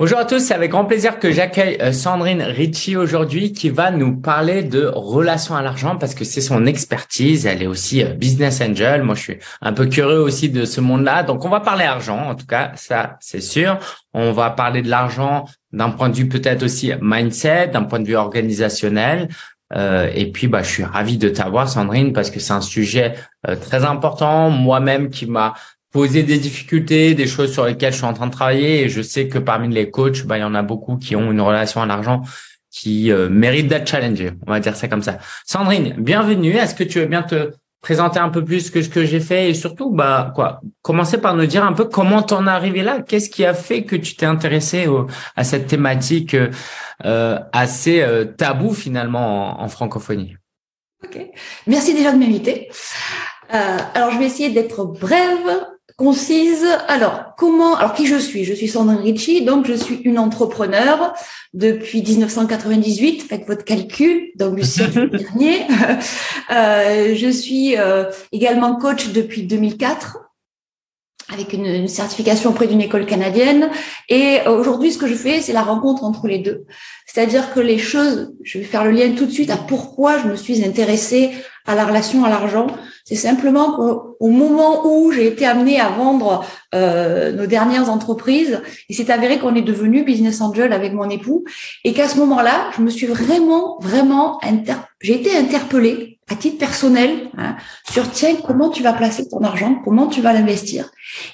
Bonjour à tous, c'est avec grand plaisir que j'accueille euh, Sandrine Ricci aujourd'hui qui va nous parler de relations à l'argent parce que c'est son expertise. Elle est aussi euh, business angel. Moi, je suis un peu curieux aussi de ce monde-là. Donc, on va parler argent, en tout cas, ça, c'est sûr. On va parler de l'argent d'un point de vue peut-être aussi mindset, d'un point de vue organisationnel. Euh, et puis, bah, je suis ravi de t'avoir, Sandrine, parce que c'est un sujet très important. Moi-même, qui m'a poser des difficultés, des choses sur lesquelles je suis en train de travailler. Et je sais que parmi les coachs, bah, il y en a beaucoup qui ont une relation à l'argent qui euh, mérite d'être challengée. On va dire ça comme ça. Sandrine, bienvenue. Est-ce que tu veux bien te présenter un peu plus que ce que j'ai fait? Et surtout, bah, quoi, commencer par nous dire un peu comment t'en es arrivé là? Qu'est-ce qui a fait que tu t'es intéressé à cette thématique euh, assez euh, tabou finalement en, francophonie? Ok. Merci déjà de m'inviter. Euh, alors, je vais essayer d'être brève concise. Alors, comment Alors, qui je suis? Je suis Sandrine Ricci, donc je suis une entrepreneur depuis 1998. Faites votre calcul, donc le siècle dernier. Euh, je suis euh, également coach depuis 2004 avec une, une, certification auprès d'une école canadienne. Et aujourd'hui, ce que je fais, c'est la rencontre entre les deux. C'est-à-dire que les choses, je vais faire le lien tout de suite à pourquoi je me suis intéressée à la relation à l'argent. C'est simplement qu'au moment où j'ai été amenée à vendre euh, nos dernières entreprises, il s'est avéré qu'on est devenu business angel avec mon époux, et qu'à ce moment-là, je me suis vraiment, vraiment, inter... j'ai été interpellée à titre personnel hein, sur tiens, comment tu vas placer ton argent, comment tu vas l'investir?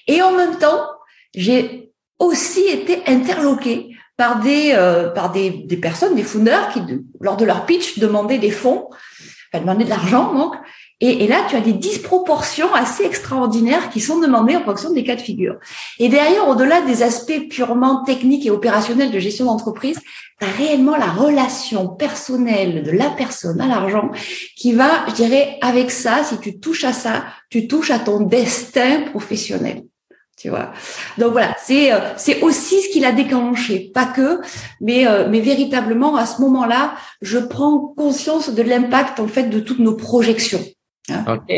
Et en même temps, j'ai aussi été interloquée par des euh, par des, des personnes, des founders qui, lors de leur pitch, demandaient des fonds elle demandait de l'argent, donc. Et, là, tu as des disproportions assez extraordinaires qui sont demandées en fonction des cas de figure. Et derrière, au-delà des aspects purement techniques et opérationnels de gestion d'entreprise, tu as réellement la relation personnelle de la personne à l'argent qui va, je dirais, avec ça, si tu touches à ça, tu touches à ton destin professionnel Donc voilà, c'est euh, c'est aussi ce qui l'a déclenché, pas que, mais euh, mais véritablement à ce moment-là, je prends conscience de l'impact en fait de toutes nos projections. Hein. Ok.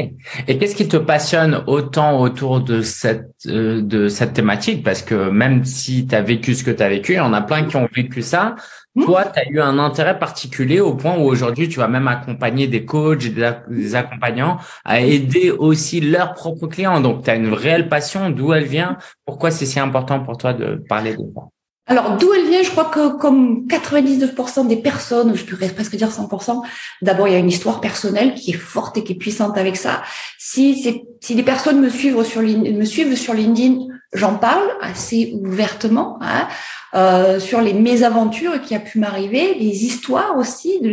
Et qu'est-ce qui te passionne autant autour de cette euh, de cette thématique? Parce que même si tu as vécu ce que tu as vécu, il y en a plein qui ont vécu ça. Mmh. Toi, tu as eu un intérêt particulier au point où aujourd'hui, tu vas même accompagner des coachs, des, des accompagnants à aider aussi leurs propres clients. Donc, tu as une réelle passion. D'où elle vient? Pourquoi c'est si important pour toi de parler de ça? Alors, d'où elle vient Je crois que comme 99% des personnes, je pourrais presque dire 100%, d'abord, il y a une histoire personnelle qui est forte et qui est puissante avec ça. Si, si les personnes me suivent sur, me LinkedIn, j'en parle assez ouvertement hein, euh, sur les mésaventures qui a pu m'arriver, les histoires aussi de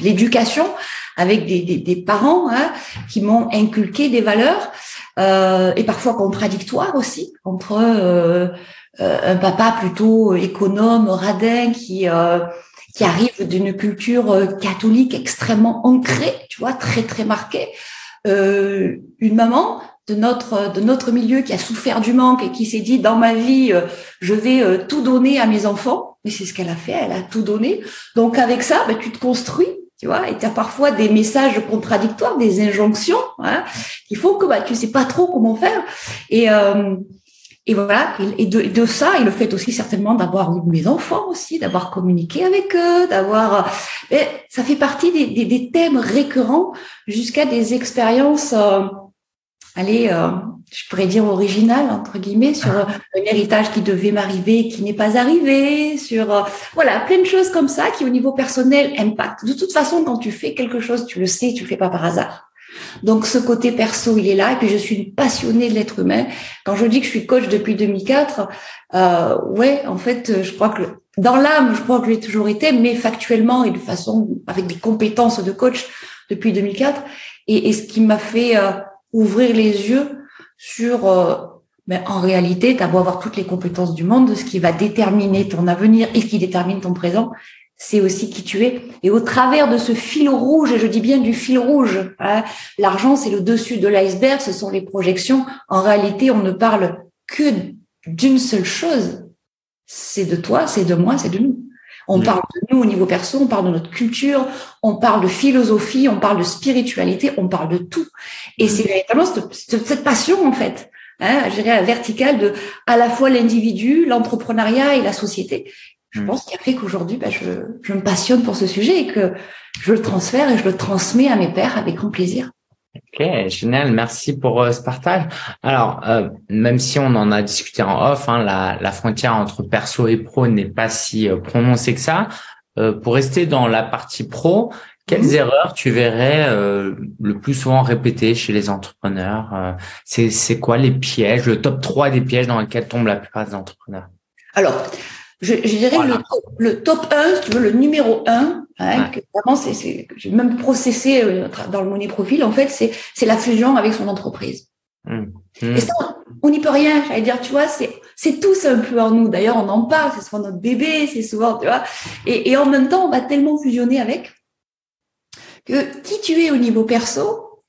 l'éducation avec des, des, des parents hein, qui m'ont inculqué des valeurs euh, et parfois contradictoires aussi entre euh, un papa plutôt économe, radin, qui euh, qui arrive d'une culture euh, catholique extrêmement ancrée, tu vois, très très marquée. Euh, une maman de notre de notre milieu qui a souffert du manque et qui s'est dit dans ma vie je vais tout donner à mes enfants. Mais c'est ce qu'elle a fait elle a tout donné. Donc avec ça ben, tu te construis tu vois et tu as parfois des messages contradictoires des injonctions hein, il faut que bah, tu sais pas trop comment faire. Et euh, et voilà, et de, de, ça, et le fait aussi certainement d'avoir eu mes enfants aussi, d'avoir communiqué avec eux, d'avoir... Ça fait partie des, des, des thèmes récurrents jusqu'à des expériences, euh, allez, euh, je pourrais dire originales, entre guillemets, sur un héritage qui devait m'arriver, qui n'est pas arrivé, sur... Euh, voilà, plein de choses comme ça qui, au niveau personnel, impactent. De toute façon, quand tu fais quelque chose, tu le sais, tu le fais pas par hasard. Donc ce côté perso, il est là. Et puis je suis une passionnée de l'être humain. Quand je dis que je suis coach depuis 2004, euh, ouais, en fait, je crois que dans l'âme, je crois que j'ai toujours été, mais factuellement et de façon avec des compétences de coach depuis 2004. Et, et ce qui m'a fait euh, ouvrir les yeux sur euh, mais en réalité, tu as beau avoir toutes les compétences du monde, ce qui va déterminer ton avenir et qui détermine ton présent, c'est aussi qui tu es. Et au travers de ce fil rouge, et je dis bien du fil rouge, hein, l'argent c'est le dessus de l'iceberg, ce sont les projections. En réalité, on ne parle que d'une seule chose. C'est de toi, c'est de moi, c'est de nous. On parle de nous au niveau perso, on parle de notre culture, on parle de philosophie, on parle de spiritualité, on parle de tout. Et c'est véritablement cette, cette passion en fait hein, gérer la verticale de à la fois l'individu, l'entrepreneuriat et la société. Je mm. pense qu'il a fait qu'aujourd'hui, bah, je, je me passionne pour ce sujet et que je le transfère et je le transmets à mes pairs avec grand plaisir. Ok, génial, merci pour euh, ce partage. Alors, euh, même si on en a discuté en off, hein, la, la, frontière entre perso et pro n'est pas si euh, prononcée que ça. pour rester dans la partie pro, quelles mhm. erreurs tu verrais le plus souvent répétées chez les entrepreneurs C'est quoi les pièges, le top 3 des pièges dans lesquels tombent la plupart des entrepreneurs? Alors, je, je dirais le, le, top 1, si tu veux, le numéro 1, hein, que vraiment, c'est, j'ai même processé euh, dans le money profil, en fait, c'est, c'est la fusion avec son entreprise. Mmh. Et ça, on n'y peut rien. J'allais dire, tu vois, c'est, c'est tous un peu en nous. D'ailleurs, on en parle, c'est souvent notre bébé, c'est souvent, tu vois. Et, et en même temps, on va tellement fusionner avec que qui tu es au niveau perso,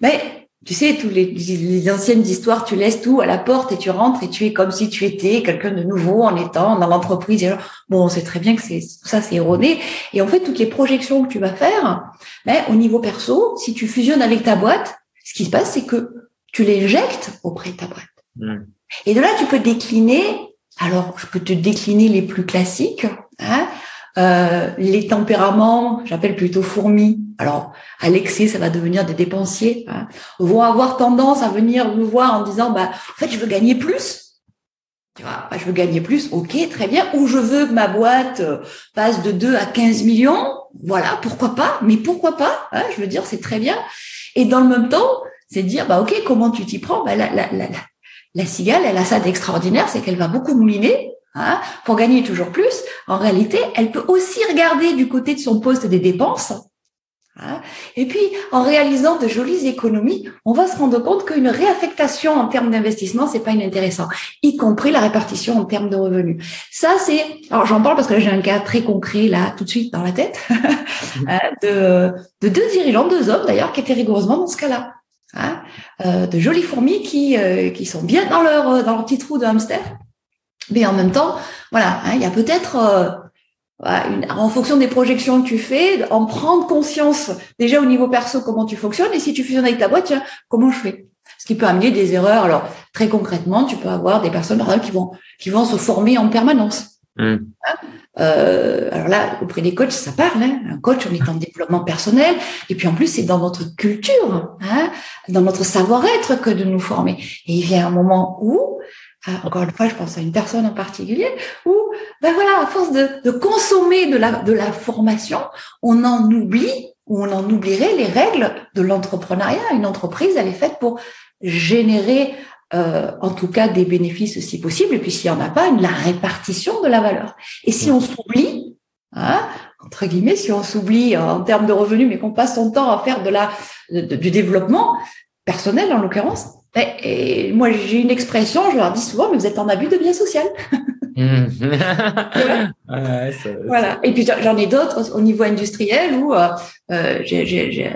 ben, tu sais, tous les, les, anciennes histoires, tu laisses tout à la porte et tu rentres et tu es comme si tu étais quelqu'un de nouveau en étant dans l'entreprise. Bon, on sait très bien que c'est tout ça, c'est erroné. Et en fait, toutes les projections que tu vas faire, ben, au niveau perso, si tu fusionnes avec ta boîte, ce qui se passe, c'est que tu l'éjectes auprès de ta boîte. Mmh. Et de là, tu peux décliner. Alors, je peux te décliner les plus classiques. Hein, euh, les tempéraments, j'appelle plutôt fourmis. Alors, à l'excès, ça va devenir des dépensiers. Hein, vont avoir tendance à venir nous voir en disant, bah, en fait, je veux gagner plus. Tu vois, bah, je veux gagner plus, ok, très bien. Ou je veux que ma boîte euh, passe de 2 à 15 millions. Voilà, pourquoi pas Mais pourquoi pas hein, Je veux dire, c'est très bien. Et dans le même temps, c'est dire, bah ok, comment tu t'y prends? Bah, la, la, la, la cigale, elle a ça d'extraordinaire, c'est qu'elle va beaucoup mouliner Hein, pour gagner toujours plus, en réalité, elle peut aussi regarder du côté de son poste des dépenses. Hein, et puis, en réalisant de jolies économies, on va se rendre compte qu'une réaffectation en termes d'investissement, c'est pas inintéressant, y compris la répartition en termes de revenus. Ça, c'est, alors j'en parle parce que j'ai un cas très concret là, tout de suite dans la tête, hein, de, de deux dirigeants, deux hommes d'ailleurs, qui étaient rigoureusement dans ce cas-là. Euh, de jolies fourmis qui, euh, qui sont bien dans leur, dans leur petit trou de hamster mais en même temps, voilà, hein, il y a peut-être, euh, en fonction des projections que tu fais, en prendre conscience déjà au niveau perso comment tu fonctionnes et si tu fusionnes avec ta boîte, tiens, comment je fais? Ce qui peut amener des erreurs. Alors très concrètement, tu peux avoir des personnes par exemple qui vont qui vont se former en permanence. Mmh. Hein? Euh, alors là, auprès des coachs, ça parle. Hein un coach, on est en développement personnel, et puis en plus, c'est dans notre culture, hein dans notre savoir-être que de nous former. Et il vient un moment où ah, encore une fois, je pense à une personne en particulier, où, ben voilà, à force de, de consommer de la, de la formation, on en oublie ou on en oublierait les règles de l'entrepreneuriat. Une entreprise, elle est faite pour générer, euh, en tout cas, des bénéfices si possible, et puis s'il n'y en a pas, la répartition de la valeur. Et si on s'oublie, hein, entre guillemets, si on s'oublie en termes de revenus, mais qu'on passe son temps à faire de la, du développement personnel, en l'occurrence, et moi, j'ai une expression, je leur dis souvent, mais vous êtes en abus de bien social. Mmh. voilà. Et puis j'en ai d'autres au niveau industriel où euh, euh j'ai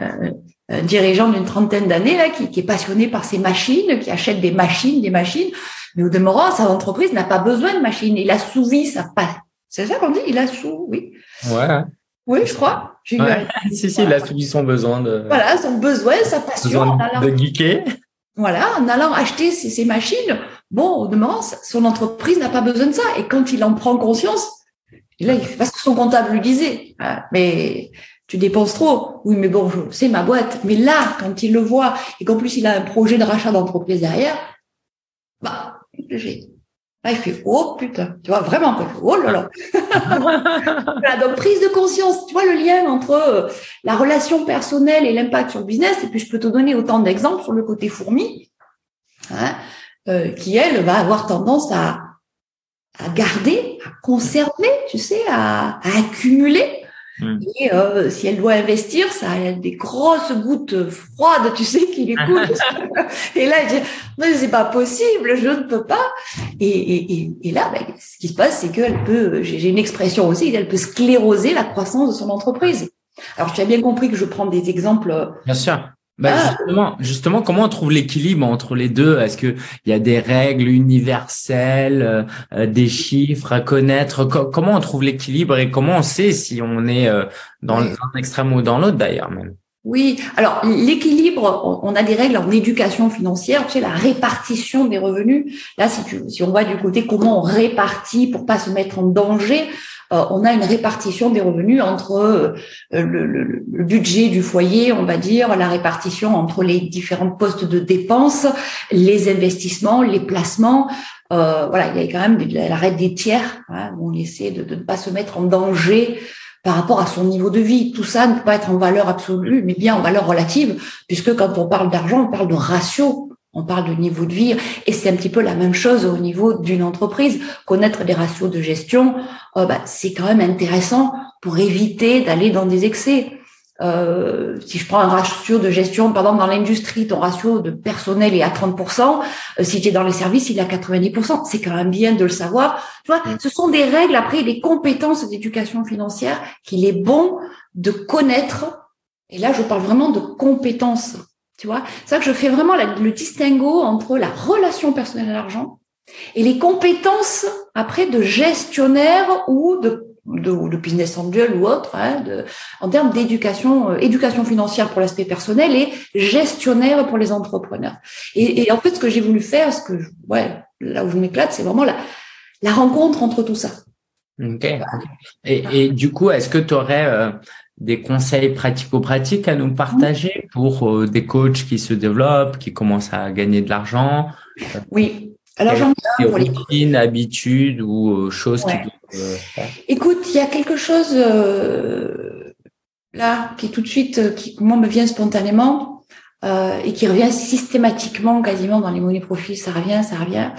un, dirigeant d'une trentaine d'années là qui, qui, est passionné par ses machines, qui achète des machines, des machines. Mais au demeurant, sa entreprise n'a pas besoin de machines. Il a sous-vie sa pas. C'est ça qu'on dit? Il a sous, oui. Ouais. Oui, je crois. Ouais. si, si, il a suivi son besoin de. Voilà, son besoin, sa passion. Besoin de geeker. Voilà, en allant acheter ces, machines, bon, au demeurant, son entreprise n'a pas besoin de ça. Et quand il en prend conscience, là, il fait parce que son comptable lui disait, ah, mais tu dépenses trop. Oui, mais bon, c'est ma boîte. Mais là, quand il le voit et qu'en plus il a un projet de rachat d'entreprise derrière, bah, j'ai Là, il fait oh putain, tu vois vraiment quoi. Oh là là. voilà, donc prise de conscience, tu vois le lien entre euh, la relation personnelle et l'impact sur le business. Et puis je peux te donner autant d'exemples sur le côté fourmi, hein, euh, qui elle va avoir tendance à à garder, à conserver, tu sais, à, à accumuler Hmm. Et euh, si elle doit investir, ça a des grosses gouttes froides, tu sais, qui lui coûtent. et là, elle dit, mais c'est pas possible, je ne peux pas. Et, et, et, là, ben, ce qui se passe, c'est qu'elle peut, j'ai une expression aussi, elle peut scléroser la croissance de son entreprise. Alors, tu as bien compris que je prends des exemples. Bien sûr. Bah ah. justement, justement, comment on trouve l'équilibre entre les deux? Est-ce que il y a des règles universelles, euh, euh, des chiffres à connaître? Comment on trouve l'équilibre et comment on sait si on est euh, dans un extrême ou dans l'autre d'ailleurs même? Oui, alors l'équilibre, on a des règles en éducation financière, tu sais, la répartition des revenus. Là, si, tu, si on voit du côté comment on répartit pour pas se mettre en danger, on a une répartition des revenus entre euh, le, budget du foyer, on va dire, la répartition entre les différents postes de dépenses, les investissements, les placements. Euh, voilà, il y a quand même la règle des tiers, hein, où on essaie de ne pas se mettre en danger par rapport à son niveau de vie. Tout ça ne peut pas être en valeur absolue, mais bien en valeur relative, puisque quand on parle d'argent, on parle de ratio, on parle de niveau de vie, et c'est un petit peu la même chose au niveau d'une entreprise. Connaître des ratios de gestion, euh, bah, c'est quand même intéressant pour éviter d'aller dans des excès. Euh, si je prends un ratio de gestion, par exemple dans l'industrie, ton ratio de personnel est à 30%, euh, si tu es dans les services, il est à 90%. C'est quand même bien de le savoir. Tu vois, mm. ce sont des règles, après, des compétences d'éducation financière qu'il est bon de connaître. Et là, je parle vraiment de compétences. Tu vois, c'est ça que je fais vraiment le distinguo entre la relation personnelle à l'argent et les compétences après de gestionnaire ou de de, business angel ou autre, hein, de, en termes d'éducation, euh, éducation financière pour l'aspect personnel et gestionnaire pour les entrepreneurs. Et, et en fait, ce que j'ai voulu faire, ce que, ouais, là où je m'éclate, c'est vraiment la, la rencontre entre tout ça. Ok. Et, et du coup, est-ce que tu aurais euh, des conseils pratico-pratiques à nous partager pour euh, des coachs qui se développent, qui commencent à gagner de l'argent. Oui. Alors j'en ai pour routines, habitudes ou choses qui euh, Écoute, il y a quelque chose euh, là qui tout de suite, euh, qui moi me vient spontanément euh, et qui revient systématiquement, quasiment dans les monnaies profils, ça revient, ça revient.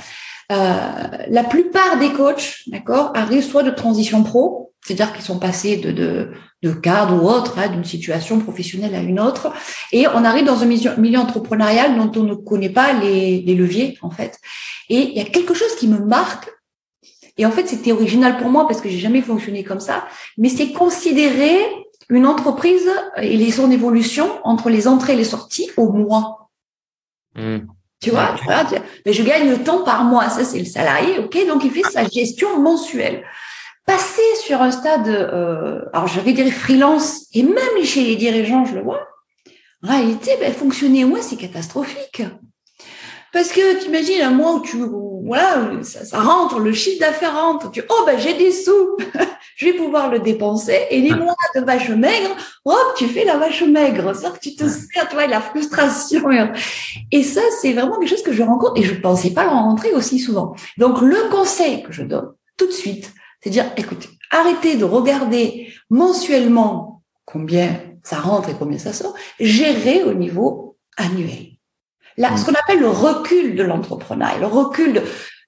Euh, la plupart des coachs, d'accord, arrivent soit de transition pro, c'est-à-dire qu'ils sont passés de, de, de cadre ou autre, hein, d'une situation professionnelle à une autre, et on arrive dans un milieu, entrepreneurial dont on ne connaît pas les, les leviers en fait. Et il y a quelque chose qui me marque et en fait, c'était original pour moi parce que j'ai jamais fonctionné comme ça. Mais c'est considérer une entreprise et son évolution entre les entrées et les sorties au mois. Hmm. Tu vois, mais je gagne le temps par mois. Ça, c'est le salarié, ok. Donc, il fait sa gestion mensuelle. Passer sur un stade, euh, alors j'avais des freelance et même chez les dirigeants, je le vois. En réalité, ben, fonctionner au mois, c'est catastrophique. Parce que tu imagines un mois où tu voilà, ça, rentre, le chiffre d'affaires rentre, tu oh ben j'ai des sous, je vais pouvoir le dépenser. Et les mois de vache maigre, hop, tu fais la vache maigre, ça que tu te sers, tu vois, la frustration. Et ça, c'est vraiment quelque chose que je rencontre et je ne pensais pas le rencontrer aussi souvent. Donc le conseil que je donne tout de suite, c'est dire, écoute, arrêtez de regarder mensuellement combien ça rentre et combien ça sort, gérez au niveau annuel ce qu'on appelle le recul de l'entrepreneuriat, le recul de,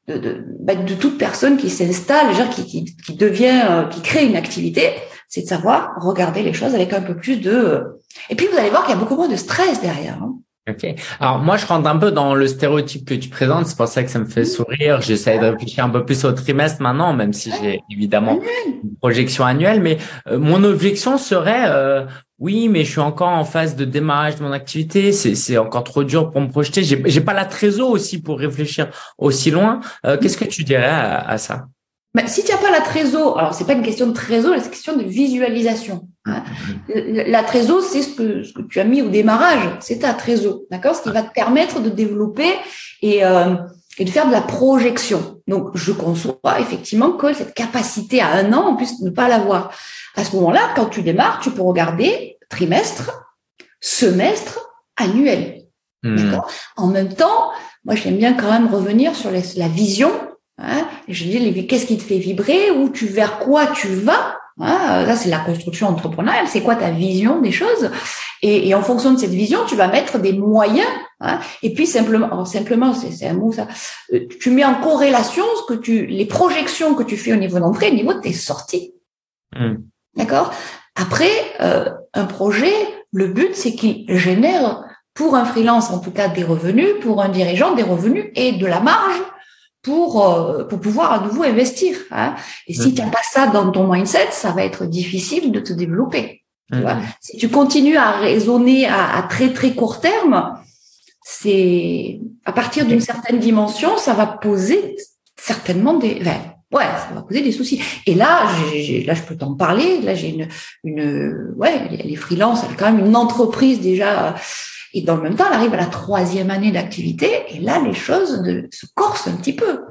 de, de, bah, de, toute personne qui s'installe, qui, qui, qui devient, euh, qui crée une activité, c'est de savoir regarder les choses avec un peu plus de... Et puis, vous allez voir qu'il y a beaucoup moins de stress derrière. Hein. Ok. Alors moi, je rentre un peu dans le stéréotype que tu présentes. C'est pour ça que ça me fait sourire. J'essaie de réfléchir un peu plus au trimestre maintenant, même si j'ai évidemment une projection annuelle. Mais euh, mon objection serait, euh, oui, mais je suis encore en phase de démarrage de mon activité. C'est encore trop dur pour me projeter. J'ai pas la trésor aussi pour réfléchir aussi loin. Euh, qu'est-ce que tu dirais à, ça? Ben, si tu n'as pas la trésor, alors c'est pas une question de trésor, c'est une question de visualisation. Hein. La trésor, c'est ce que, ce que tu as mis au démarrage, c'est ta trésor, d'accord? Ce qui va te permettre de développer et, euh, et de faire de la projection. Donc, je conçois effectivement que cette capacité à un an, on puisse ne pas l'avoir. À ce moment-là, quand tu démarres, tu peux regarder trimestre, semestre, annuel. Hmm. En même temps, moi, j'aime bien quand même revenir sur la vision. Hein, je dis, qu'est-ce qui te fait vibrer, ou tu vers quoi tu vas? Hein, là, c'est la construction entrepreneuriale. C'est quoi ta vision des choses? Et, et, en fonction de cette vision, tu vas mettre des moyens. Hein, et puis simplement, simplement, c'est un mot ça. Euh, tu mets en corrélation ce que tu, les projections que tu fais au niveau d'entrée, au niveau de tes sorties. Hmm. D'accord? Après, euh, un projet, le but, c'est qu'il génère pour un freelance, en tout cas, des revenus, pour un dirigeant, des revenus et de la marge pour, euh, pour pouvoir à nouveau investir. Hein. Et si tu n'as pas ça dans ton mindset, ça va être difficile de te développer. Tu vois si tu continues à raisonner à, à très très court terme, c'est à partir d'une certaine dimension, ça va poser certainement des, Ouais, ça va causer des soucis. Et là, j'ai, là, je peux t'en parler. Là, j'ai une, une, ouais, elle est freelance, elle est quand même une entreprise déjà. Et dans le même temps, elle arrive à la troisième année d'activité. Et là, les choses se corsent un petit peu.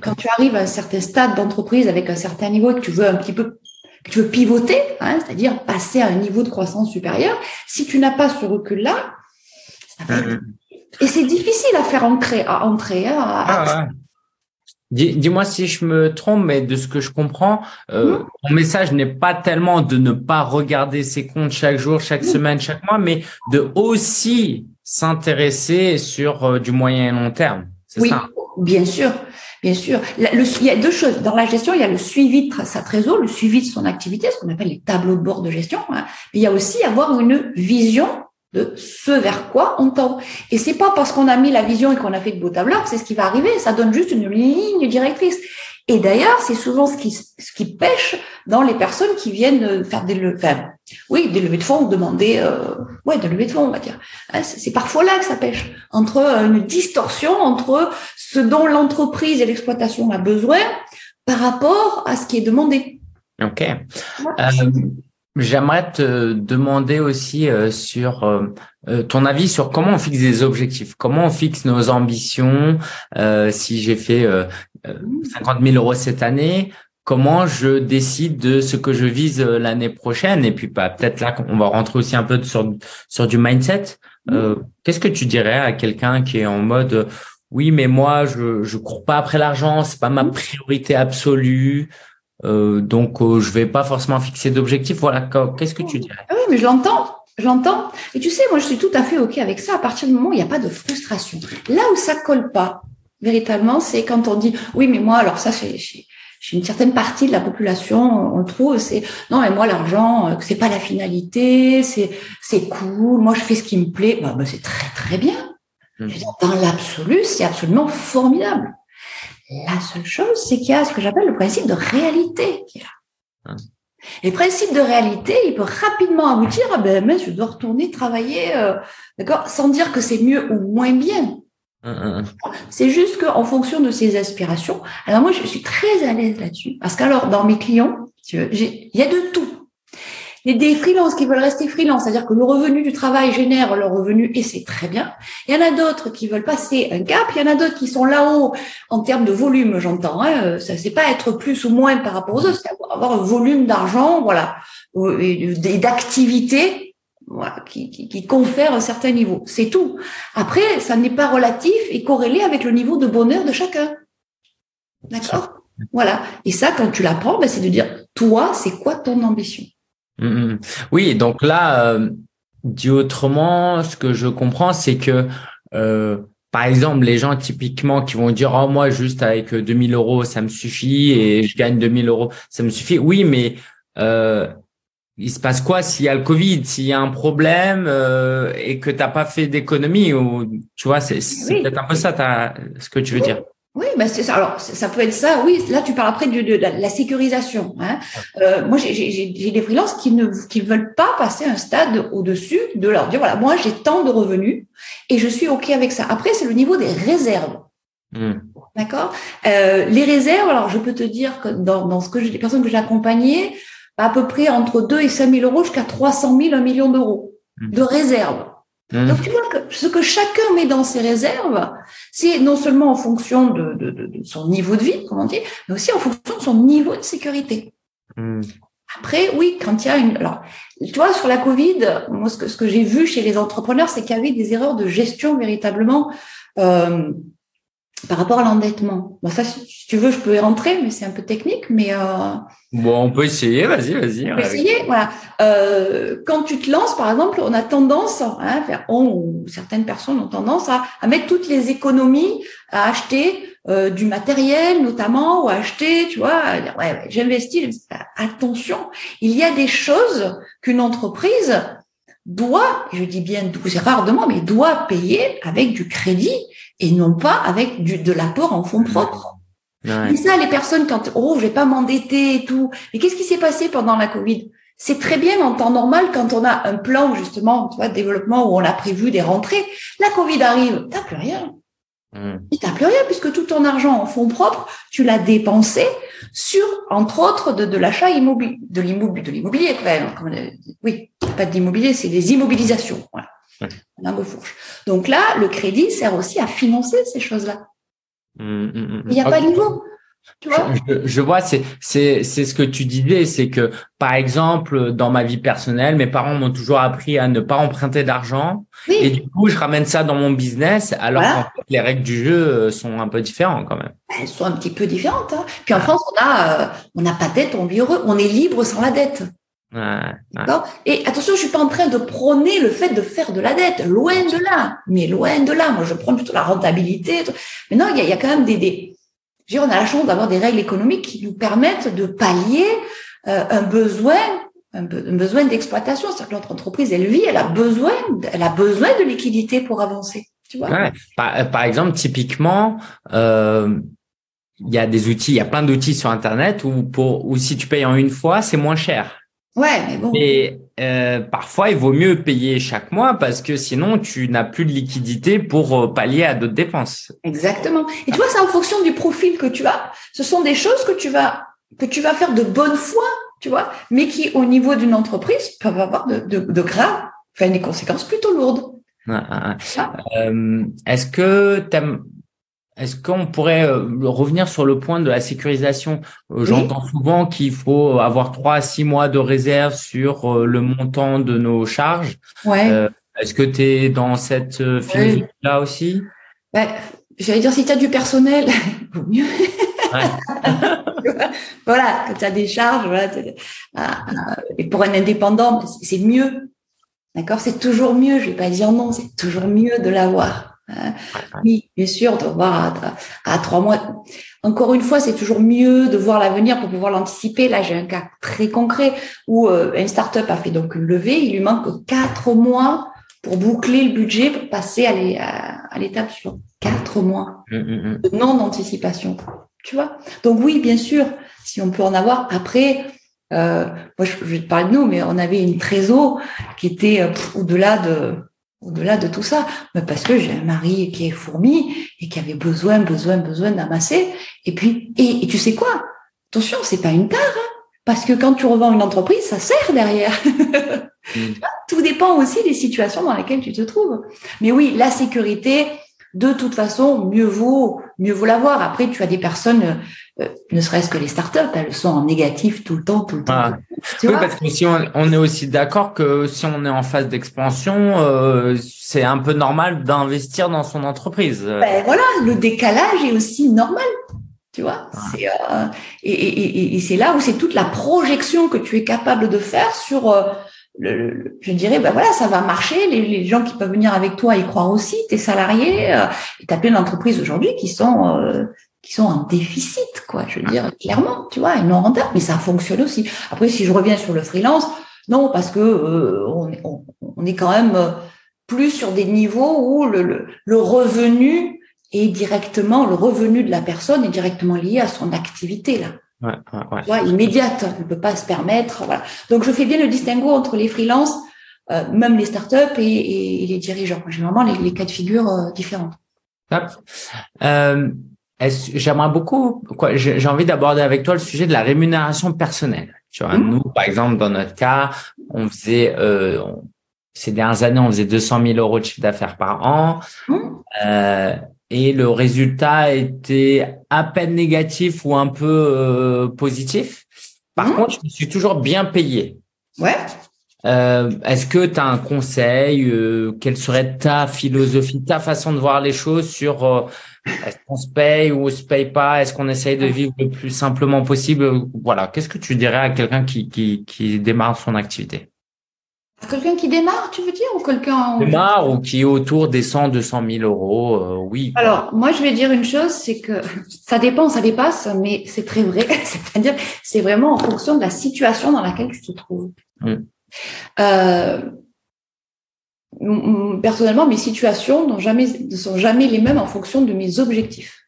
Quand tu arrives à un certain stade d'entreprise avec un certain niveau et que tu veux un petit peu que tu veux pivoter, hein, c'est-à-dire passer à un niveau de croissance supérieur, si tu n'as pas ce recul-là, ça va mm-hmm. et c'est difficile à faire entrer, à entrer. Hein, ah, Dis-moi si je me trompe, mais de ce que je comprends, euh, mmh. mon message n'est pas tellement de ne pas regarder ses comptes chaque jour, chaque mmh. semaine, chaque mois, mais de aussi s'intéresser sur euh, du moyen et long terme. Oui, ça bien sûr, bien sûr. il y a deux choses dans la gestion. Il y a le suivi de sa trésor, le suivi de son activité, ce qu'on appelle les tableaux de bord de gestion. Hein. Mais il y a aussi avoir une vision de ce vers quoi on tend. Et c'est pas parce qu'on a mis la vision et qu'on a fait de beaux tableaux que c'est ce qui va arriver. Ça donne juste une ligne directrice. Et d'ailleurs, c'est souvent ce qui, ce qui pêche dans les personnes qui viennent faire des levées, enfin, oui, des levées de fonds, demander, euh, ouais, des levées de fonds, on va dire. Hein, c'est parfois là que ça pêche, entre une distorsion entre ce dont l'entreprise et l'exploitation a besoin par rapport à ce qui est demandé. Ok. Euh, J'aimerais te demander aussi euh, sur euh, euh, ton avis sur comment on fixe des objectifs, comment on fixe nos ambitions. si j'ai fait 50 000 euros cette année, comment je décide de ce que je vise l'année prochaine? Et puis bah, peut-être là, on va rentrer aussi un peu sur sur du mindset. Qu'est-ce que tu dirais à quelqu'un qui est en mode oui, mais moi je je cours pas après l'argent, c'est pas ma priorité absolue. Euh, donc, euh, je vais pas forcément fixer d'objectif. Voilà, qu'est-ce que tu dirais? Ah Oui, mais je l'entends. J'entends. Et tu sais, moi, je suis tout à fait OK avec ça à partir du moment où il n'y a pas de frustration. Là où ça colle pas, véritablement, c'est quand on dit, oui, mais moi, alors ça, c'est chez une certaine partie de la population, on le trouve, c'est non mais moi l'argent, euh, c'est pas la finalité, c'est c'est cool, moi je fais ce qui me plaît, bah, bah c'est très très bien. Mmh. Dans l'absolu, c'est absolument formidable. La seule chose, c'est qu'il y a ce que j'appelle le principe de réalité qui est là. Et le principe de réalité, il peut rapidement aboutir à ben, mais je dois retourner travailler, euh, d'accord, sans dire que c'est mieux ou moins bien. C'est juste qu'en fonction de ses aspirations. Alors moi, je suis très à l'aise là-dessus parce qu'alors dans mes clients, il y a de tout. Il y a des freelances qui veulent rester freelance, c'est-à-dire que le revenu du travail génère leur revenu et c'est très bien. Il y en a d'autres qui veulent passer un cap, il y en a d'autres qui sont là-haut en termes de volume, j'entends. Hein, ça c'est pas être plus ou moins par rapport aux autres, c'est avoir un volume d'argent, voilà, et d'activité, voilà, qui, qui, qui confère un certain niveau. C'est tout. Après, ça n'est pas relatif et corrélé avec le niveau de bonheur de chacun. D'accord? Voilà. Et ça, quand tu l'apprends, ben, c'est de dire, toi, c'est quoi ton ambition? Mm, mm. Oui, donc là, euh, dit autrement, ce que je comprends, c'est que, euh, par exemple, les gens typiquement qui vont dire, oh, moi, juste avec 2000 euros, ça me suffit et je gagne 2000 euros, ça me suffit. Oui, mais euh, il se passe quoi s'il y a le Covid, s'il y a un problème et que tu n'as pas fait d'économie ou tu vois, c'est peut-être un peu ça ce que tu veux dire. Oui, ben c'est ça. Alors, ça peut être ça. Oui, là, tu parles après de, de, la sécurisation. Hein. Euh, moi, j'ai des freelances qui ne qui veulent pas passer un stade au-dessus de leur dire voilà, moi, j'ai tant de revenus et je suis ok avec ça. Après, c'est le niveau des réserves. Hmm. D'accord? Euh, les réserves. Alors, je peux te dire que dans, dans ce que les personnes que j'ai accompagnées, à peu près entre 2 et 5 000 euros jusqu'à 300 000, 1 million d'euros hmm. de réserves. Mmh. Donc tu vois que ce que chacun met dans ses réserves, c'est non seulement en fonction de, de, de, son niveau de vie, comme on dit, mais aussi en fonction de son niveau de sécurité. Mmh. Après, oui, quand il y a une, alors, tu vois, sur la Covid, moi, ce que, ce que j'ai vu chez les entrepreneurs, c'est qu'il y avait des erreurs de gestion véritablement euh, par rapport à l'endettement. Bon, ça, si tu veux, je peux y rentrer, mais c'est un peu technique. Mais euh... bon, on peut essayer. Vas-y, vas-y. On peut essayer. Voilà. Euh, quand tu te lances, par exemple, on a tendance, hein, on, ou certaines personnes ont tendance à, à, mettre toutes les économies à acheter euh, du matériel, notamment, ou à acheter, tu vois, à dire, ouais, ouais j'investis. Attention, il y a des choses qu'une entreprise doit, je dis bien, c'est rarement, mais doit payer avec du crédit et non pas avec du, de l'apport en fonds propres. Ouais. ça, les personnes, quand oh, je vais pas m'endetter et tout. Mais qu'est-ce qui s'est passé pendant la Covid? C'est très bien en temps normal quand on a un plan justement, tu vois, de développement où on a prévu des rentrées. La Covid arrive, t'as plus rien. Mmh. T'as plus rien puisque tout ton argent en fonds propres, tu l'as dépensé sur, entre autres, de, de l'achat immobilier, de l'immobilier. Oui, pas de l'immobilier, c'est des immobilisations. Voilà. Ouais. fourche. Donc là, le crédit sert aussi à financer ces choses-là. Mmh, mmh, mmh. Il n'y a pas de niveau. Tu vois? Je, je, vois, c'est c'est c'est ce que tu disais, c'est que par exemple dans ma vie personnelle, mes parents m'ont toujours appris à ne pas emprunter d'argent, et du coup je ramène ça dans mon business, alors qu'en fait, les règles du jeu euh, sont un peu différentes quand même. Elles sont un petit peu différentes. Hein. Puis en France, on a euh, on n'a pas de dette, on vit heureux, on est libre sans la dette. Ouais, Et attention, je suis pas en train de prôner le fait de faire de la dette, loin de là, mais loin de là. Moi, je prends plutôt la rentabilité. Mais non, il y a, y a, quand même des, des on a la chance d'avoir des règles économiques qui nous permettent de pallier euh, un besoin un, besoin d'exploitation. C'est-à-dire que notre entreprise, elle vit, elle a besoin, elle a besoin de liquidité pour avancer. Tu vois? Ouais. par, exemple, typiquement, euh, il y a des outils, il y a plein d'outils sur Internet où pour où si tu payes en une fois, c'est moins cher. Ouais, mais bon. Euh, parfois, il vaut mieux payer chaque mois parce que sinon, tu n'as plus de liquidité pour euh, pallier à d'autres dépenses. Exactement. Et tu vois, c'est en fonction du profil que tu as. Ce sont des choses que tu vas que tu vas faire de bonne foi, tu vois, mais qui, au niveau d'une entreprise, peuvent avoir de, de, de graves, enfin, des conséquences plutôt lourdes. Ah. Euh, Est-ce que tu aimes est-ce qu'on pourrait euh, revenir sur le point de la sécurisation? Euh, J'entends souvent qu'il faut avoir trois à six mois de réserve sur euh, le montant de nos charges. Ouais. Est-ce que tu es dans cette philosophie-là aussi? Ben, J'allais dire, si tu as du personnel, vaut mieux. voilà, quand tu as des charges, voilà, et pour un indépendant, c'est mieux. D'accord? C'est toujours mieux, je vais pas dire non, c'est toujours mieux de l'avoir. Hein. Oui, bien sûr, de voir à, trois mois. Encore une fois, c'est toujours mieux de voir l'avenir pour pouvoir l'anticiper. Là, j'ai un cas très concret où euh, une start-up a fait donc une levée. Il lui manque quatre mois pour boucler le budget pour passer à l'étape suivante. Quatre mois mmh, mmh, mmh. de non-anticipation. Tu vois Donc oui, bien sûr, si on peut en avoir. Après, euh, moi, je, vais te parler de nous, mais on avait une trésor qui était euh, au-delà de au-delà de tout ça, mais parce que j'ai un mari qui est fourmi et qui avait besoin, besoin, besoin d'amasser. Et puis, et, tu sais quoi? Attention, c'est pas une tare, hein, parce que quand tu revends une entreprise, ça sert derrière. Mm. Tout dépend aussi des situations dans lesquelles tu te trouves. Mais oui, la sécurité, de toute façon, mieux vaut, mieux vaut l'avoir. Après, tu as des personnes, euh, ne serait-ce que les startups, elles sont en négatif tout le temps, tout le temps. Ah. oui, parce que si on, est aussi d'accord que si on est en phase d'expansion, euh, c'est un peu normal d'investir dans son entreprise. Ben voilà, le décalage est aussi normal. Tu vois, ah. c'est euh, et, et, et, c'est là où c'est toute la projection que tu es capable de faire sur le, je dirais, ben voilà, ça va marcher. Les, les, gens qui peuvent venir avec toi y croient aussi. Tes salariés, euh, et t'as plein d'entreprises aujourd'hui qui sont euh, qui sont en déficit, quoi. Je veux dire clairement, tu vois, et non rentables, mais ça fonctionne aussi. Après, si je reviens sur le freelance, non, parce que euh, on, on, on, est quand même plus sur des niveaux où le, le, le revenu est directement le revenu de la personne est directement lié à son activité là. Ouais, ouais, immédiate. On ne peut pas se permettre. Voilà. Donc, je fais bien le distinguo entre les freelances, euh, même les startups et, et, les dirigeants. J'ai vraiment les, les, cas de figure euh, différents. Euh, J'aimerais beaucoup, j'ai envie d'aborder avec toi le sujet de la rémunération personnelle. Tu vois, mmh. nous, par exemple, dans notre cas, on faisait, euh, ces dernières années, on faisait 200 000 euros de chiffre d'affaires par an. Mmh. Euh, et le résultat était à peine négatif ou un peu euh, positif. Par mmh. contre, je me suis toujours bien payé. Ouais. Euh, Est-ce que tu as un conseil euh, Quelle serait ta philosophie, ta façon de voir les choses sur est-ce qu'on se paye ou on se paye pas? Est-ce qu'on essaye de vivre le plus simplement possible? Voilà. Qu'est-ce que tu dirais à quelqu'un qui, qui, qui démarre son activité? Quelqu'un qui démarre, tu veux dire, ou quelqu'un démarre ou qui est autour des 100, 200 000 euros, euh, oui. Alors, moi, je vais dire une chose, c'est que ça dépend, ça dépasse, mais c'est très vrai. C'est-à-dire, c'est vraiment en fonction de la situation dans laquelle tu te trouves. Mm. Euh, personnellement, mes situations jamais, ne sont jamais les mêmes en fonction de mes objectifs.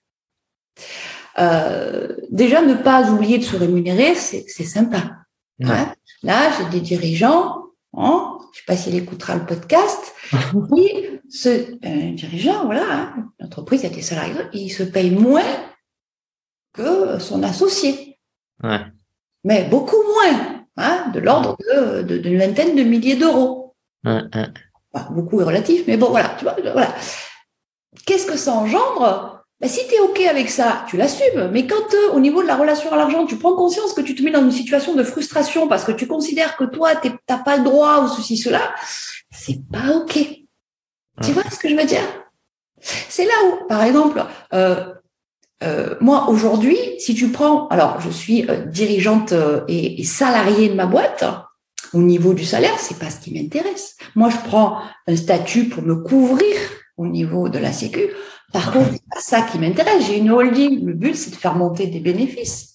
Euh, déjà, ne pas oublier de se rémunérer, c'est sympa. Hein? Là, j'ai des dirigeants Hein? Je ne sais pas s'il écoutera le podcast. et ce euh, dirigeant, voilà, hein, l'entreprise a des salariés, il se paye moins que son associé. Ouais. Mais beaucoup moins, hein, de l'ordre de, de, d'une vingtaine de milliers d'euros. Ouais, ouais. Enfin, beaucoup est relatif, mais bon, voilà, tu vois, voilà. Qu'est-ce que ça engendre? Ben, Si tu es OK avec ça, tu l'assumes. Mais quand, euh, au niveau de la relation à l'argent, tu prends conscience que tu te mets dans une situation de frustration parce que tu considères que toi, tu n'as pas le droit ou ceci, cela, c'est pas OK. Tu vois ce que je veux dire? C'est là où, par exemple, euh, euh, moi aujourd'hui, si tu prends, alors je suis dirigeante et, et salariée de ma boîte, au niveau du salaire, c'est pas ce qui m'intéresse. Moi, je prends un statut pour me couvrir au niveau de la Sécu. Par contre, c'est pas ça qui m'intéresse. J'ai une holding. Le but, c'est de faire monter des bénéfices.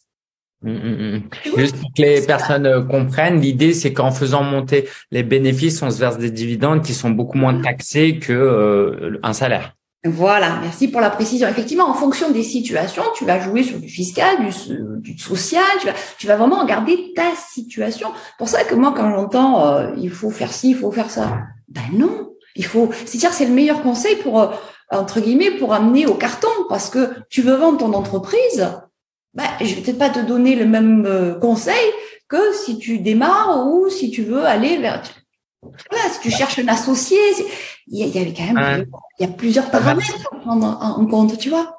Mm. Tu vois? Juste pour que les personnes euh, comprennent, l'idée c'est qu'en faisant monter les bénéfices, on se verse des dividendes qui sont beaucoup moins taxés que euh, un salaire. Voilà, merci pour la précision. Effectivement, en fonction des situations, tu vas jouer sur du fiscal, du, so- du social, tu vas, tu vas vraiment regarder ta situation. Pour ça que moi, quand j'entends euh, il faut faire ci, il faut faire ça, ben non, il faut. C'est-à-dire, c'est le meilleur conseil pour euh, entre guillemets pour amener au carton, parce que tu veux vendre ton entreprise, ben je vais peut-être pas te donner le même euh, conseil que si tu démarres ou si tu veux aller vers. Voilà, si tu cherches un associé, il y, y avait quand même Ouais. il y a plusieurs paramètres à prendre en, en compte, tu vois.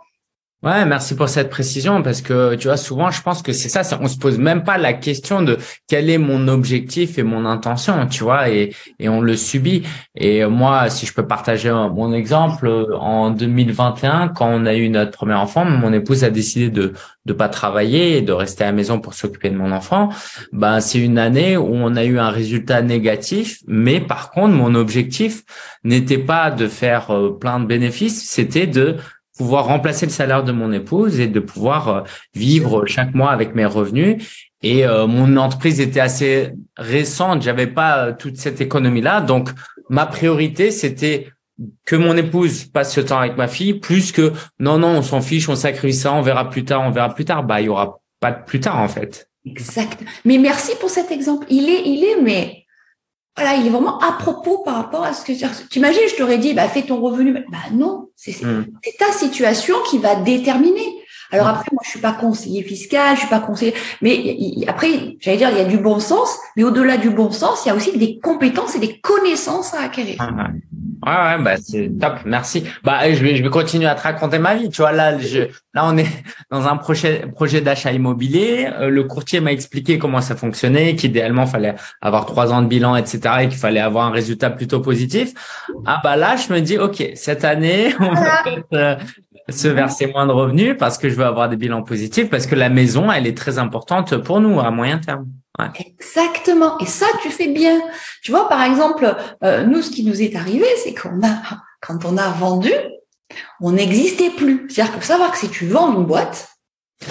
Ouais, merci pour cette précision parce que tu vois souvent je pense que c'est ça, on se pose même pas la question de quel est mon objectif et mon intention, tu vois, et et on le subit. Et moi, si je peux partager mon exemple, en 2021, quand on a eu notre premier enfant, mon épouse a décidé de de pas travailler et de rester à la maison pour s'occuper de mon enfant. Ben c'est une année où on a eu un résultat négatif, mais par contre mon objectif n'était pas de faire euh, plein de bénéfices, c'était de pouvoir remplacer le salaire de mon épouse et de pouvoir euh, vivre chaque mois avec mes revenus. Et euh, mon entreprise était assez récente, j'avais pas euh, toute cette économie là, donc ma priorité c'était que mon épouse passe ce temps avec ma fille, plus que non non on s'en fiche, on sacrifie ça, on verra plus tard, on verra plus tard. Bah il y aura pas de plus tard en fait. Exact. Mais merci pour cet exemple. Il est, il est, mais voilà, il est vraiment à propos par rapport à ce que tu imagines. Je t'aurais dit, bah fais ton revenu. Bah non, c'est Mm. c'est ta situation qui va déterminer. Alors Mm. après, moi, je suis pas conseiller fiscal, je suis pas conseiller, mais après, j'allais dire, il y a du bon sens, mais au-delà du bon sens, il y a aussi des compétences et des connaissances à acquérir. Ouais, ouais. Ouais, ouais, bah c'est top, merci. Bah je vais je vais continuer à te raconter ma vie. Tu vois là, je là on est dans un projet projet d'achat immobilier. Euh, le courtier m'a expliqué comment ça fonctionnait, qu'idéalement fallait avoir trois ans de bilan, etc. et qu'il fallait avoir un résultat plutôt positif. Ah bah là je me dis ok cette année on va peut-être euh, se verser moins de revenus parce que je veux avoir des bilans positifs parce que la maison elle est très importante pour nous à moyen terme. Exactement. Et ça, tu fais bien. Tu vois, par exemple, euh, nous, ce qui nous est arrivé, c'est qu'on a, quand on a vendu, on n'existait plus. C'est-à-dire qu'il faut savoir que si tu vends une boîte,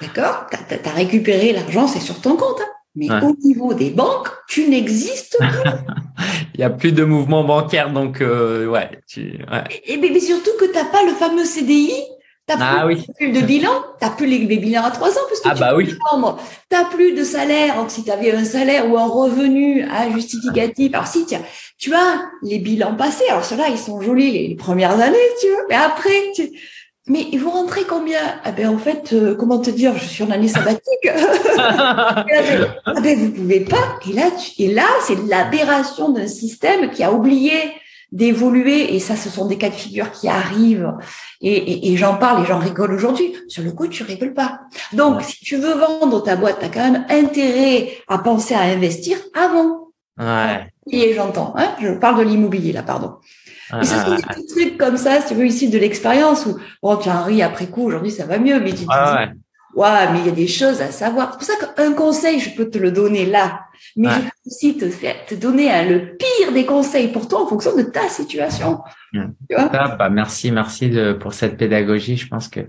d'accord, t'as as, récupéré l'argent, c'est sur ton compte. hein. Mais Ouais. au niveau des banques, tu n'existes plus. Il y a plus de mouvements bancaires donc euh, ouais. Tu, ouais. et, mais, mais surtout que t'as pas le fameux CDI. T'as Ah plus, oui. de bilan, t'as plus les, les bilans à trois ans parce que Ah tu bah oui. plus de salaire. Donc si tu avais un salaire ou un revenu à justificatif, alors si tiens, tu as les bilans passés. Alors ceux-là, ils sont jolis les, les premières années, si tu veux. Mais après, tu... mais vous rentrez combien? Ah ben en fait, euh, comment te dire? Je suis en année sabbatique. ah ben vous pouvez pas. Et là, tu... et là, c'est l'aberration d'un système qui a oublié d'évoluer. Et ça ce sont des cas de figure qui arrivent. Et, et, et j'en parle et j'en rigole aujourd'hui. Sur le coup tu rigoles pas. Donc Ouais. si tu veux vendre ta boîte tu as quand même intérêt à penser à investir avant. Ouais. et j'entends hein. Je parle de l'immobilier là pardon et ce sont des petits trucs comme ça si tu veux ici de l'expérience où bon tu as un riz après coup aujourd'hui ça va mieux mais tu te dis ouais. Ouais, mais il y a des choses à savoir. C'est pour ça qu'un conseil, je peux te le donner là. Mais Ouais. je peux aussi te faire, te donner hein, le pire des conseils pour toi en fonction de ta situation. Mm. Tu vois? Ah, bah, merci, merci de, pour cette pédagogie. Je pense que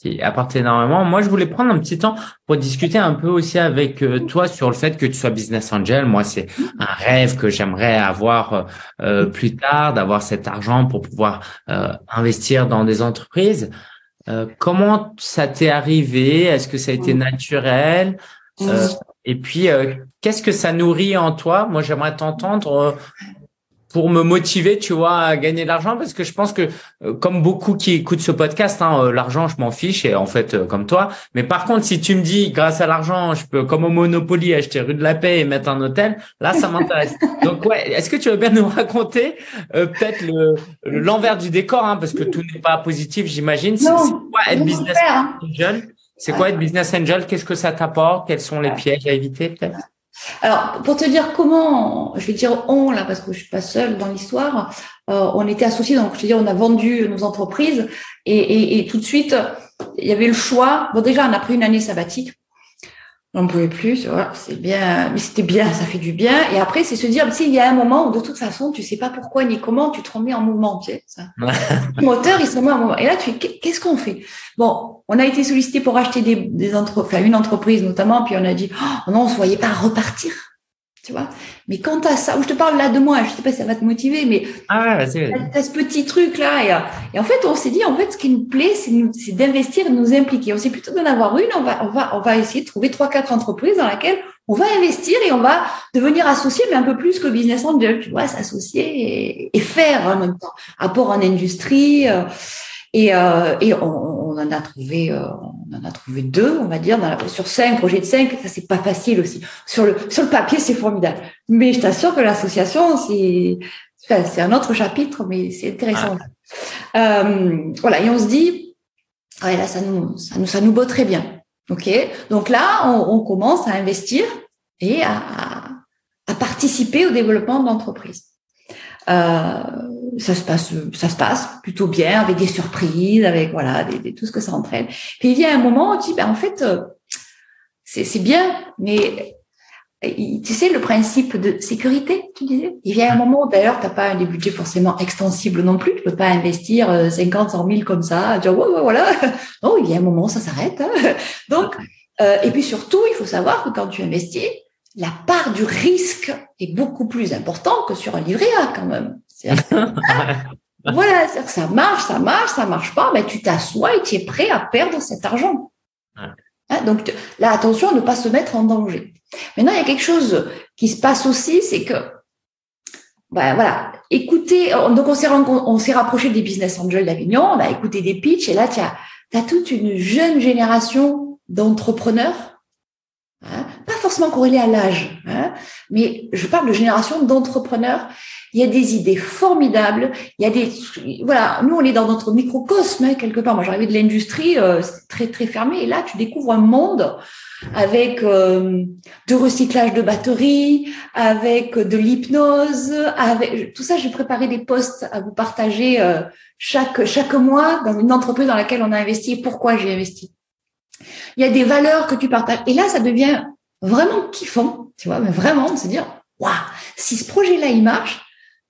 qui apporte énormément. Moi, je voulais prendre un petit temps pour discuter un peu aussi avec euh, toi sur le fait que tu sois business angel. Moi, c'est un rêve que j'aimerais avoir euh, plus tard, d'avoir cet argent pour pouvoir euh, investir dans des entreprises. Euh, comment ça t'est arrivé? Est-ce que ça a été naturel? Euh, Et puis, euh, qu'est-ce que ça nourrit en toi? Moi, j'aimerais t'entendre. Pour me motiver, tu vois, à gagner de l'argent parce que je pense que euh, comme beaucoup qui écoutent ce podcast, hein, euh, l'argent, je m'en fiche et en fait euh, comme toi. Mais par contre, si tu me dis grâce à l'argent, je peux comme au Monopoly acheter rue de la Paix et mettre un hôtel, là, ça m'intéresse. Donc ouais, est-ce que tu veux bien nous raconter peut-être le l'envers du décor, hein, parce que tout n'est pas positif, j'imagine. C'est quoi être business angel? C'est quoi être business angel? Qu'est-ce que ça t'apporte? Quels sont les pièges à éviter peut-être? Alors, pour te dire comment, je vais dire on là parce que je suis pas seule dans l'histoire. Euh, on était associés, donc je te dis, on a vendu nos entreprises et, et, et, tout de suite, il y avait le choix. Bon, déjà, on a pris une année sabbatique on ne pouvait plus, voilà, c'est bien, mais c'était bien, ça fait du bien. Et après, c'est se dire, tu sais, il y a un moment où de toute façon, tu sais pas pourquoi ni comment, tu te remets en mouvement, tu sais, ça. le moteur, il se remet en mouvement. Et là, tu qu'est-ce qu'on fait? Bon, on a été sollicité pour acheter des, des enfin, une entreprise notamment, puis on a dit, oh non, on ne se voyait pas repartir tu vois. Mais quant à ça, où je te parle là de moi, je sais pas si ça va te motiver, mais ah ouais, ce petit truc là, et, et en fait, on s'est dit, en fait, ce qui nous plaît, c'est d'investir, de nous impliquer. On sait plutôt d'en avoir une, on va, on va, on va essayer de trouver trois, quatre entreprises dans lesquelles on va investir et on va devenir associé, mais un peu plus que business angel, tu vois, s'associer et, faire en même temps, apport en industrie. Euh, et, euh, et on, on, en a trouvé, euh, on en a trouvé deux, on va dire, dans la, sur cinq projets de cinq. Ça c'est pas facile aussi. Sur le sur le papier, c'est formidable. Mais je t'assure que l'association, c'est enfin, c'est un autre chapitre, mais c'est intéressant. Euh, voilà, et on se dit, ouais, là, ça nous, ça nous, ça nous botte très bien. Ok. Donc là, on, on commence à investir et à, à participer au développement de l'entreprise. Euh, ça se passe, ça se passe plutôt bien avec des surprises, avec voilà, des, tout ce que ça entraîne. Puis il vient un moment où tu dis, ben, en fait, euh, c'est bien, mais tu sais le principe de sécurité, tu disais? Il vient un moment, d'ailleurs, t'as pas des budgets forcément extensibles non plus. Tu peux pas investir 50, 100 000 comme ça, dire ouais, ouais, voilà. Non, il y a un moment, ça s'arrête. Hein. Donc, euh, et puis surtout, il faut savoir que quand tu investis, la part du risque est beaucoup plus importante que sur un livret A quand même. voilà, ça marche, ça marche, ça marche pas, mais tu t'assois et tu es prêt à perdre cet argent. Hein, donc là, attention à ne pas se mettre en danger. Maintenant, il y a quelque chose qui se passe aussi, c'est que, ben voilà, écoutez, donc on s'est on s'est rapproché des business angels d'Avignon, on a écouté des pitchs, et là, tu as, as toute une jeune génération d'entrepreneurs Hein, forcément corrélé à l'âge, hein, mais je parle de génération d'entrepreneurs. Il y a des idées formidables. Il y a des voilà, nous on est dans notre microcosme hein, quelque part. Moi j'arrivais de l'industrie euh, très très fermé et là tu découvres un monde avec euh, de recyclage de batteries, avec de l'hypnose, avec tout ça. J'ai préparé des posts à vous partager euh, chaque chaque mois dans une entreprise dans laquelle on a investi et pourquoi j'ai investi. Il y a des valeurs que tu partages. Et là, ça devient vraiment kiffant, tu vois, mais vraiment, de se dire, waouh, si ce projet-là, il marche,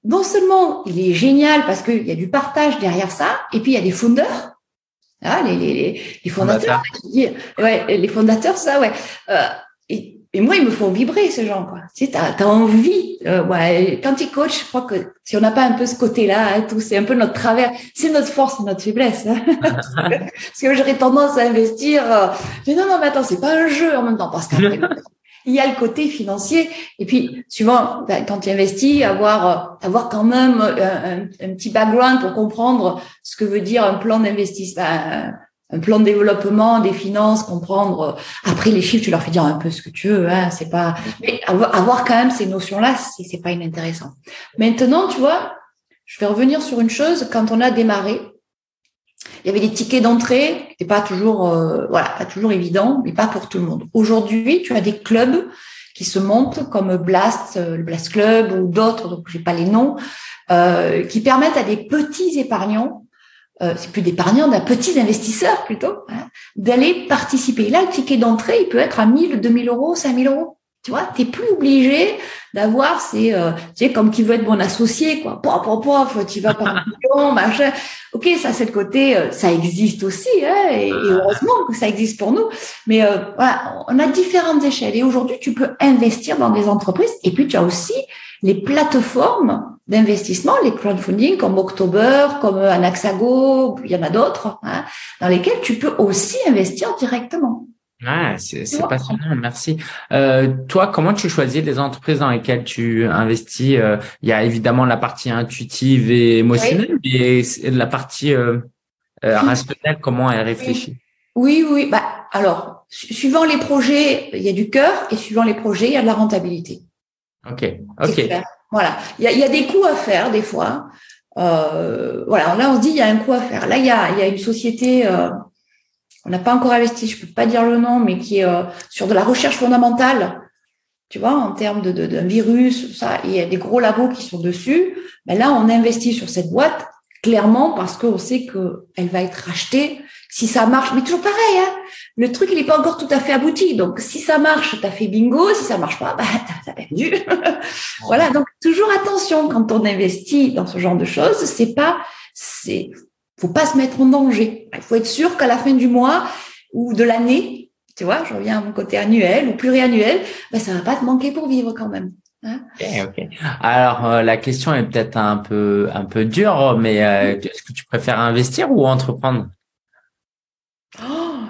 non seulement il est génial parce qu'il y a du partage derrière ça, et puis il y a des fondeurs, ah, les, les, les, fondateurs, ouais, les fondateurs, ça, ouais. Euh, et, moi, ils me font vibrer, ces gens, quoi. Tu sais, t'as, as envie, euh, ouais. Quand tu coaches, je crois que si on n'a pas un peu ce côté-là, hein, tout, c'est un peu notre travers. C'est notre force, notre faiblesse. Hein. parce que j'aurais tendance à investir. Euh, mais non, non, mais attends, c'est pas un jeu en même temps, parce qu'après, il y a le côté financier. Et puis, souvent, ben, quand tu investis, avoir, euh, avoir quand même un, un, petit background pour comprendre ce que veut dire un plan d'investissement, ben, un plan de développement, des finances, comprendre. Euh, après les chiffres, tu leur fais dire un peu ce que tu veux. Hein, c'est pas. Mais avoir, quand même ces notions-là, c'est, c'est pas inintéressant. Maintenant, tu vois, je vais revenir sur une chose. Quand on a démarré, il y avait des tickets d'entrée, c'est pas toujours, euh, voilà, pas toujours évident, mais pas pour tout le monde. Aujourd'hui, tu as des clubs qui se montent comme Blast, euh, le Blast Club ou d'autres, donc j'ai pas les noms, euh, qui permettent à des petits épargnants euh, c'est plus d'épargnants, d'un petits investisseurs plutôt, hein, d'aller participer. Là, le ticket d'entrée, il peut être à 1000, 2000 euros, 5000 euros. Tu vois, t'es plus obligé d'avoir ces, euh, tu sais, comme qui veut être mon associé, quoi. Pof, pof, pof, tu vas par million, machin. Ok, ça, c'est le côté, euh, ça existe aussi, hein, et, heureusement que ça existe pour nous. Mais euh, voilà, on a différentes échelles. Et aujourd'hui, tu peux investir dans des entreprises. Et puis, tu as aussi les plateformes d'investissement, les crowdfunding comme October, comme Anaxago, il y en a d'autres, hein, dans lesquels tu peux aussi investir directement. Ah, c'est passionnant, merci. Euh, toi, comment tu choisis les entreprises dans lesquelles tu investis? Euh, Il y a évidemment la partie intuitive et émotionnelle, mais la partie euh, euh rationnelle, comment elle réfléchit Oui, oui. Bah, alors, suivant les projets, il y a du cœur, et suivant les projets, il y a de la rentabilité. Ok, ok. Voilà, il y a, des coûts à faire des fois. Euh, voilà, là on se dit il y a un coup à faire. Là il y a, y a une société, euh, on n'a pas encore investi, je peux pas dire le nom, mais qui est euh, sur de la recherche fondamentale, tu vois, en termes de d'un virus, ça. Il y a des gros labos qui sont dessus. Ben là on investit sur cette boîte clairement parce qu'on sait que elle va être rachetée si ça marche. Mais toujours pareil, hein, le truc il n'est pas encore tout à fait abouti. Donc si ça marche, tu as fait bingo. Si ça marche pas, bah t'as as perdu. voilà. Donc toujours attention quand on investit dans ce genre de choses. C'est pas, c'est, faut pas se mettre en danger. Il faut être sûr qu'à la fin du mois ou de l'année, tu vois, je reviens à mon côté annuel ou pluriannuel, bah ça va pas te manquer pour vivre quand même. Hein ok, Alors euh, la question est peut-être un peu un peu dure, mais euh, est-ce que tu préfères investir ou entreprendre?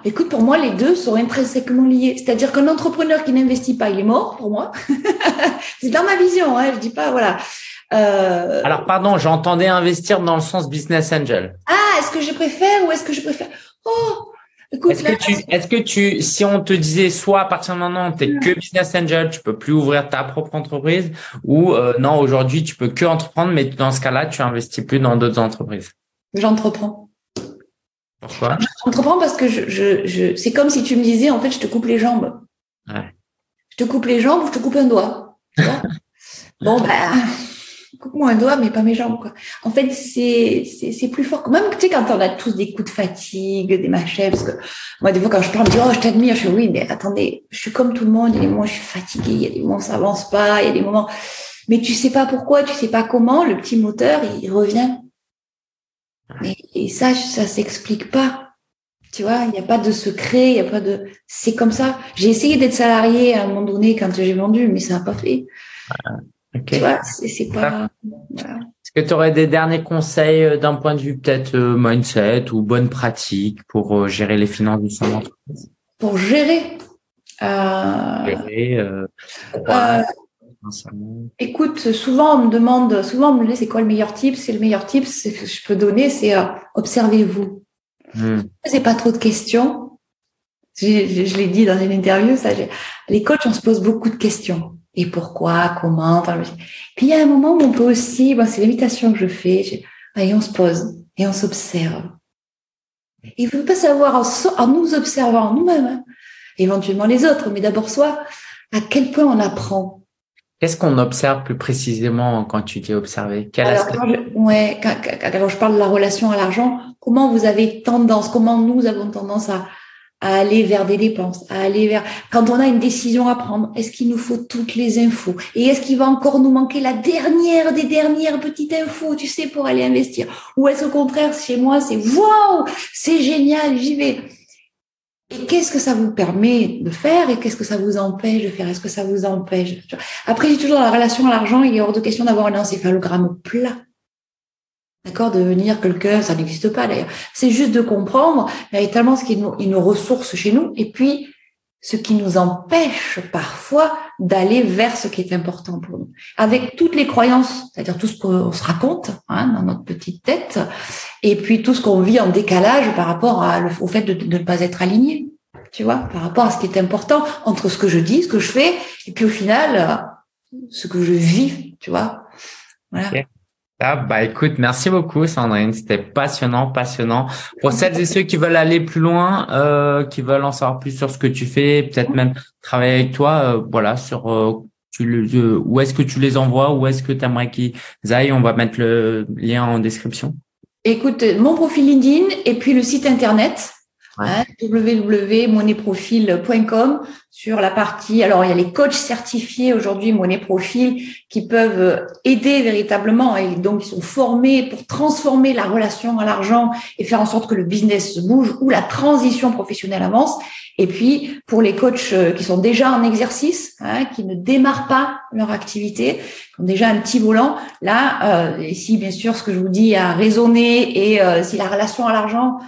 Écoute, pour moi, les deux sont intrinsèquement liés. C'est-à-dire qu'un entrepreneur qui n'investit pas, il est mort pour moi. c'est dans ma vision, hein, je dis pas voilà. Euh... Alors pardon, j'entendais investir dans le sens business angel. Ah, est-ce que je préfère ou est-ce que je préfère? Oh, est-ce que tu, est-ce que tu, si on te disait soit à partir de maintenant t'es que business angel, tu peux plus ouvrir ta propre entreprise, ou euh, non aujourd'hui tu peux que entreprendre, mais dans ce cas-là tu investis plus dans d'autres entreprises. J'entreprends. Pourquoi? J'entreprends parce que je, je, je c'est comme si tu me disais en fait je te coupe les jambes. Ouais. Je te coupe les jambes ou je te coupe un doigt. bon ben coupe-moi un doigt, mais pas mes jambes, quoi. En fait, c'est, c'est, plus fort. Même, tu sais, quand on a tous des coups de fatigue, des machins, parce que moi, des fois, quand je parle, je dis, oh, je t'admire, je suis, oui, mais attendez, je suis comme tout le monde, il y a des moments où je suis fatiguée, il y a des moments où ça avance pas, il y a des moments, mais tu sais pas pourquoi, tu sais pas comment, le petit moteur, il revient. Et, et ça, ça s'explique pas. Tu vois, il n'y a pas de secret, il n'y a pas de, c'est comme ça. J'ai essayé d'être salarié à un moment donné quand j'ai vendu, mais ça n'a pas fait. Tu vois, c'est pas. Est-ce que tu aurais des derniers conseils euh, d'un point de vue peut-être euh, mindset ou bonne pratique pour euh, gérer les finances de son entreprise? Pour gérer. Euh... Gérer. Écoute, souvent on me demande, souvent on me dit c'est quoi le meilleur type C'est le meilleur type que je peux donner, c'est observez-vous. Hmm. C'est pas trop de questions. Je, je l'ai dit dans une interview, ça. Les coachs, on se pose beaucoup de questions et pourquoi, comment? puis il y a un moment où on peut aussi, bon, c'est l'invitation que je fais, et on se pose et on s'observe. Il ne faut pas savoir en, nous observant nous-mêmes, hein, éventuellement les autres, mais d'abord soi, à quel point on apprend. Qu'est-ce qu'on observe plus précisément quand tu dis observer? Alors, quand je, ouais, quand je parle de la relation à l'argent, comment vous avez tendance, comment nous avons tendance à, à aller vers des dépenses, à aller vers quand on a une décision à prendre, est-ce qu'il nous faut toutes les infos? Et est-ce qu'il va encore nous manquer la dernière des dernières petites infos, tu sais, pour aller investir? Ou est-ce au contraire chez moi c'est waouh, c'est génial, j'y vais. Et qu'est-ce que ça vous permet de faire et qu'est-ce que ça vous empêche de faire? Est-ce que ça vous empêche? Après, j'ai toujours la relation à l'argent, il est hors de question d'avoir un encéphalogramme plat. D'accord? Devenir quelqu'un, ça n'existe pas d'ailleurs. C'est juste de comprendre véritablement ce qui nous, nos ressources chez nous et puis ce qui nous empêche parfois d'aller vers ce qui est important pour nous. Avec toutes les croyances, c'est-à-dire tout ce qu'on se raconte hein, dans notre petite tête, et puis tout ce qu'on vit en décalage par rapport au fait de, ne pas être aligné, tu vois, par rapport à ce qui est important entre ce que je dis, ce que je fais, et puis au final, ce que je vis, tu vois. Voilà. Ah, bah écoute, merci beaucoup Sandrine, c'était passionnant, passionnant. Pour celles et ceux qui veulent aller plus loin, euh, qui veulent en savoir plus sur ce que tu fais, peut-être même travailler avec toi, euh, voilà, sur euh, tu le, où est-ce que tu les envoies, où est-ce que tu aimerais qu'ils aillent, on va mettre le lien en description. Écoute, mon profil LinkedIn et puis le site internet hein, sur la partie. Alors, il y a les coachs certifiés aujourd'hui, Money Profil, qui peuvent aider véritablement et donc ils sont formés pour transformer la relation à l'argent et faire en sorte que le business se bouge ou la transition professionnelle avance. Et puis, pour les coachs qui sont déjà en exercice, hein, qui ne démarrent pas leur activité, qui ont déjà un petit volant, là, euh, et si bien sûr ce que je vous dis a résonné et euh, si la relation à l'argent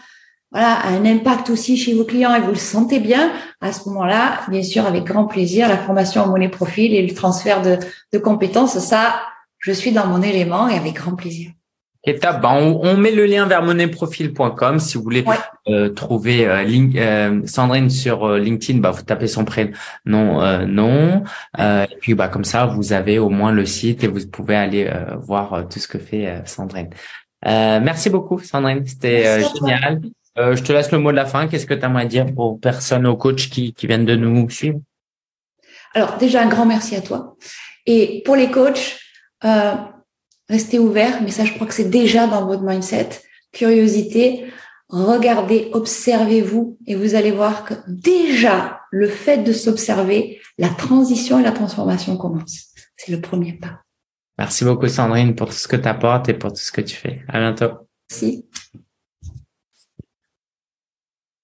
voilà, un impact aussi chez vos clients et vous le sentez bien, à ce moment-là, bien sûr, avec grand plaisir, la formation en monnaie profil et le transfert de, de compétences, ça, je suis dans mon élément et avec grand plaisir. Étape, bah on, met le lien vers monnaieprofil.com si vous voulez euh, trouver euh, euh, Sandrine sur LinkedIn. Bah vous tapez son prénom, non, non. et puis bah comme ça vous avez au moins le site et vous pouvez aller voir tout ce que fait Sandrine. merci beaucoup Sandrine, c'était génial. Je te laisse le mot de la fin. Qu'est-ce que tu aimerais dire aux personnes, aux coachs qui, qui viennent de nous suivre? Alors déjà un grand merci à toi. Et pour les coachs. Euh, Restez ouvert, mais ça, je crois que c'est déjà dans votre mindset. Curiosité, regardez, observez-vous et vous allez voir que déjà, le fait de s'observer, la transition et la transformation commencent. C'est le premier pas. Merci beaucoup, Sandrine, pour tout ce que tu apportes et pour tout ce que tu fais. À bientôt. Merci.